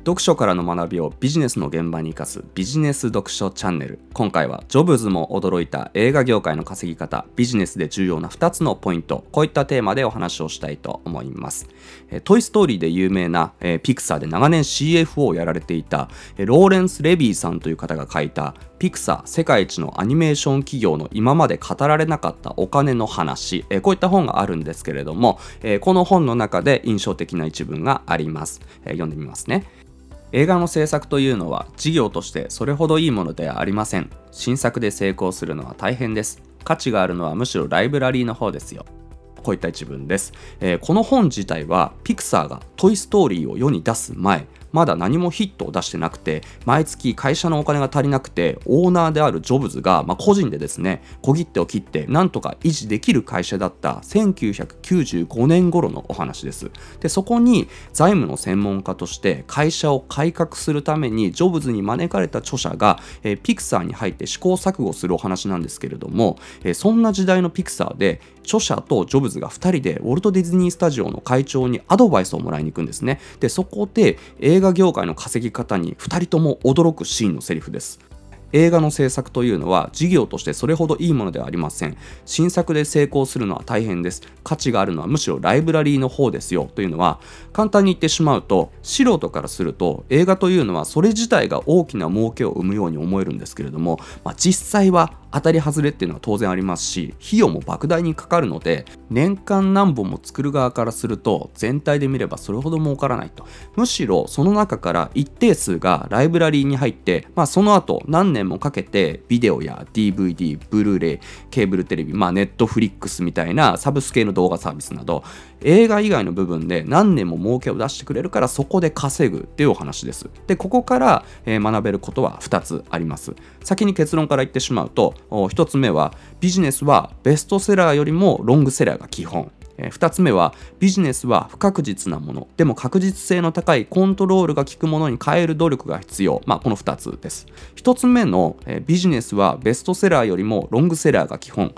読書からの学びをビジネスの現場に生かすビジネス読書チャンネル。今回はジョブズも驚いた映画業界の稼ぎ方ビジネスで重要な2つのポイントこういったテーマでお話をしたいと思います。トイ・ストーリーで有名なピクサーで長年 CFO をやられていたローレンス・レビーさんという方が書いたピクサー世界一のアニメーション企業の今まで語られなかったお金の話。えこういった本があるんですけれどもえこの本の中で印象的な一文があります。え読んでみますね。映画の制作というのは事業としてそれほどいいものではありません。新作で成功するのは大変です。価値があるのはむしろライブラリーの方ですよ。こういった一文です、えー、この本自体はピクサーがトイストーリーを世に出す前まだ何もヒットを出してなくて毎月会社のお金が足りなくてオーナーであるジョブズが、まあ、個人でですね小切手を切ってなんとか維持できる会社だった1995年頃のお話です。でそこに財務の専門家として会社を改革するためにジョブズに招かれた著者が、えー、ピクサーに入って試行錯誤するお話なんですけれども、えー、そんな時代のピクサーで著者とジョブズが2人でウォルト・ディズニー・スタジオの会長にアドバイスをもらいに行くんですね。でそこで映映画業界の稼ぎ方に2人とも驚くシーンのセリフです。映画の制作というのは事業としてそれほどいいものではありません。新作で成功するのは大変です。価値があるのはむしろライブラリーの方ですよ。というのは簡単に言ってしまうと素人からすると映画というのはそれ自体が大きな儲けを生むように思えるんですけれども、まあ、実際は当たり外れっていうのは当然ありますし費用も莫大にかかるので年間何本も作る側からすると全体で見ればそれほど儲からないと。むしろその中から一定数がライブラリーに入って、まあ、その後何年年もかけてビデオや DVD ブルーレイケーブルテレビまあネットフリックスみたいなサブス系の動画サービスなど映画以外の部分で何年も儲けを出してくれるからそこで稼ぐっていうお話です。でここから、え、学べることは2つあります。先に結論から言ってしまうと1つ目はビジネスはベストセラーよりもロングセラーが基本。2つ目はビジネスは不確実なもの。でも確実性の高いコントロールが効くものに変える努力が必要、まあ、この2つです。1つ目のビジネスはベストセラーよりもロングセラーが基本。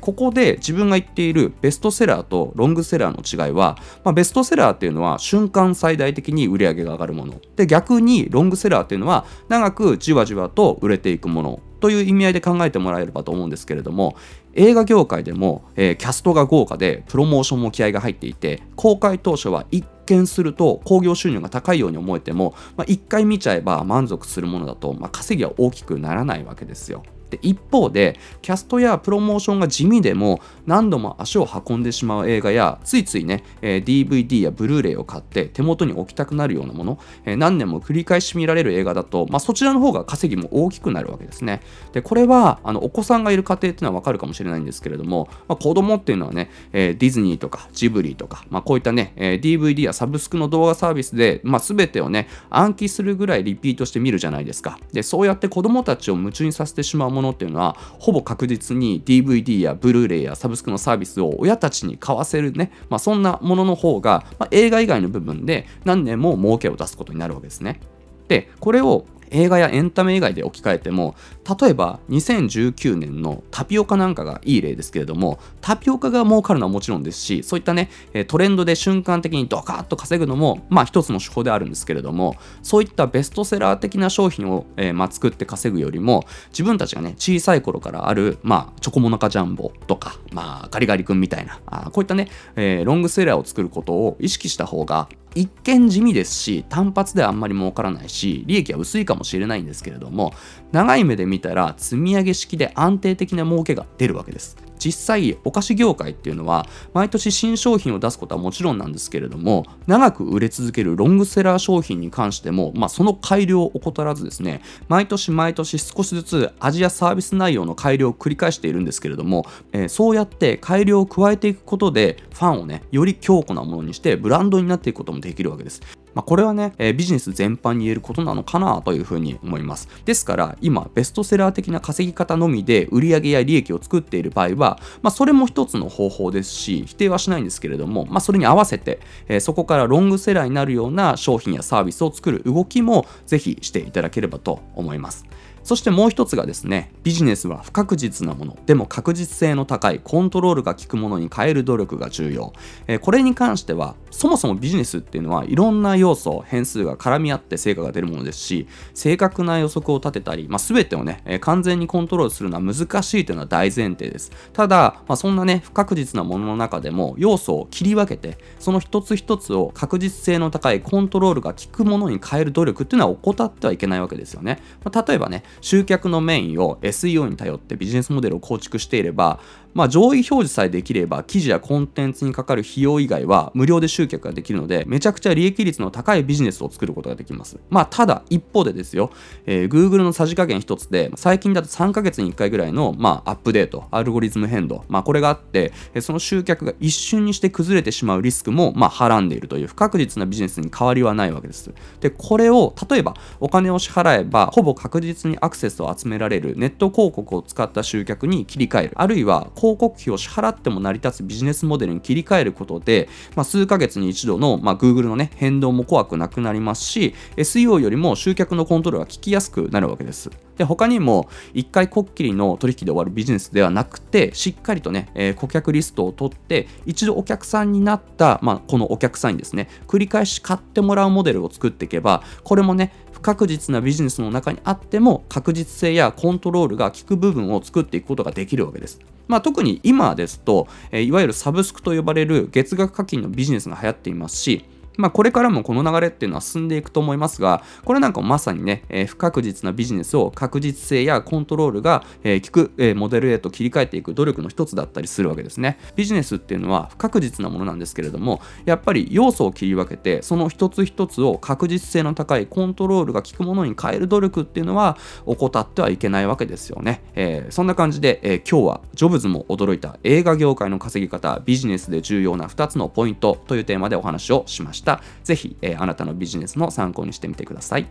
ここで自分が言っているベストセラーとロングセラーの違いは、まあ、ベストセラーっていうのは瞬間最大的に売り上げが上がるもの。で逆にロングセラーっていうのは長くじわじわと売れていくもの。という意味合いで考えてもらえればと思うんですけれども映画業界でも、えー、キャストが豪華でプロモーションも気合が入っていて公開当初は一見すると興行収入が高いように思えても、まあ、1回見ちゃえば満足するものだと、まあ、稼ぎは大きくならないわけですよ。で一方でキャストやプロモーションが地味でも何度も足を運んでしまう映画やついついね、え、DVD やブルーレイを買って手元に置きたくなるようなもの、え、何年も繰り返し見られる映画だと、まあ、そちらの方が稼ぎも大きくなるわけですね。でこれはあのお子さんがいる家庭っていうのはわかるかもしれないんですけれども、まあ、子供っていうのはね、え、ディズニーとかジブリとか、まあ、こういったね、え DVD やサブスクの動画サービスで、まあ、全てをね暗記するぐらいリピートして見るじゃないですか。でそうやって子供たちを夢中にさせてしまうものものっていうのはほぼ確実に DVD やブルーレイやサブスクのサービスを親たちに買わせるね、まあ、そんなものの方が、まあ、映画以外の部分で何年も儲けを出すことになるわけですね。でこれを映画やエンタメ以外で置き換えても例えば2019年のタピオカなんかがいい例ですけれどもタピオカが儲かるのはもちろんですしそういったねトレンドで瞬間的にドカッと稼ぐのもまあ一つの手法であるんですけれどもそういったベストセラー的な商品を、えー、まあ、作って稼ぐよりも自分たちがね小さい頃からあるまあチョコモナカジャンボとかまあガリガリ君みたいなあこういったね、えー、ロングセラーを作ることを意識した方が一見地味ですし単発ではあんまり儲からないし利益は薄いかもしれないんですけれども長い目で見たら積み上げ式で安定的な儲けが出るわけです。実際お菓子業界っていうのは毎年新商品を出すことはもちろんなんですけれども長く売れ続けるロングセラー商品に関しても、まあ、その改良を怠らずですね毎年毎年少しずつ味やサービス内容の改良を繰り返しているんですけれども、えー、そうやって改良を加えていくことでファンをねより強固なものにしてブランドになっていくこともできるわけです。まあ、これはね、えー、ビジネス全般に言えることなのかなというふうに思います。ですから、今、ベストセラー的な稼ぎ方のみで売上や利益を作っている場合は、まあ、それも一つの方法ですし、否定はしないんですけれども、まあ、それに合わせて、えー、そこからロングセラーになるような商品やサービスを作る動きも、ぜひしていただければと思います。そしてもう一つがですね、ビジネスは不確実なもの、でも確実性の高いコントロールが効くものに変える努力が重要。えー、これに関しては、そもそもビジネスっていうのはいろんな要素変数が絡み合って成果が出るものですし正確な予測を立てたり、まあ、全てをね、え、完全にコントロールするのは難しいというのは大前提です。ただ、まあ、そんなね不確実なものの中でも要素を切り分けてその一つ一つを確実性の高いコントロールが効くものに変える努力っていうのは怠ってはいけないわけですよね、まあ、例えばね集客のメインを SEO に頼ってビジネスモデルを構築していればまあ、上位表示さえできれば記事やコンテンツにかかる費用以外は無料で集客ができるのでめちゃくちゃ利益率の高いビジネスを作ることができます。まあ、ただ一方でですよ、えー、Google のさじ加減一つで最近だと3ヶ月に1回ぐらいの、まあ、アップデートアルゴリズム変動、まあ、これがあってその集客が一瞬にして崩れてしまうリスクも、まあ、はらんでいるという不確実なビジネスに変わりはないわけです。でこれを例えばお金を支払えばほぼ確実にアクセスを集められるネット広告を使った集客に切り替えるあるいは広告費を支払っても成り立つビジネスモデルに切り替えることで、まあ、数ヶ月に一度の、まあ、Google のね変動も怖くなくなりますし SEO よりも集客のコントロールが効きやすくなるわけです。で他にも1回こっきりの取引で終わるビジネスではなくてしっかりとね、えー、顧客リストを取って一度お客さんになった、まあ、このお客さんにですね繰り返し買ってもらうモデルを作っていけばこれもね不確実なビジネスの中にあっても確実性やコントロールが効く部分を作っていくことができるわけです。まあ、特に今ですと、えいわゆるサブスクと呼ばれる月額課金のビジネスが流行っていますし、まあ、これからもこの流れっていうのは進んでいくと思いますが、これなんかまさにね、えー、不確実なビジネスを確実性やコントロールが、えー、効く、えー、モデルへと切り替えていく努力の一つだったりするわけですね。ビジネスっていうのは不確実なものなんですけれども、やっぱり要素を切り分けて、その一つ一つを確実性の高いコントロールが効くものに変える努力っていうのは怠ってはいけないわけですよね。えー、そんな感じで、えー、今日はジョブズも驚いた映画業界の稼ぎ方、ビジネスで重要な2つのポイントというテーマでお話をしましたぜひえー、あなたのビジネスの参考にしてみてください。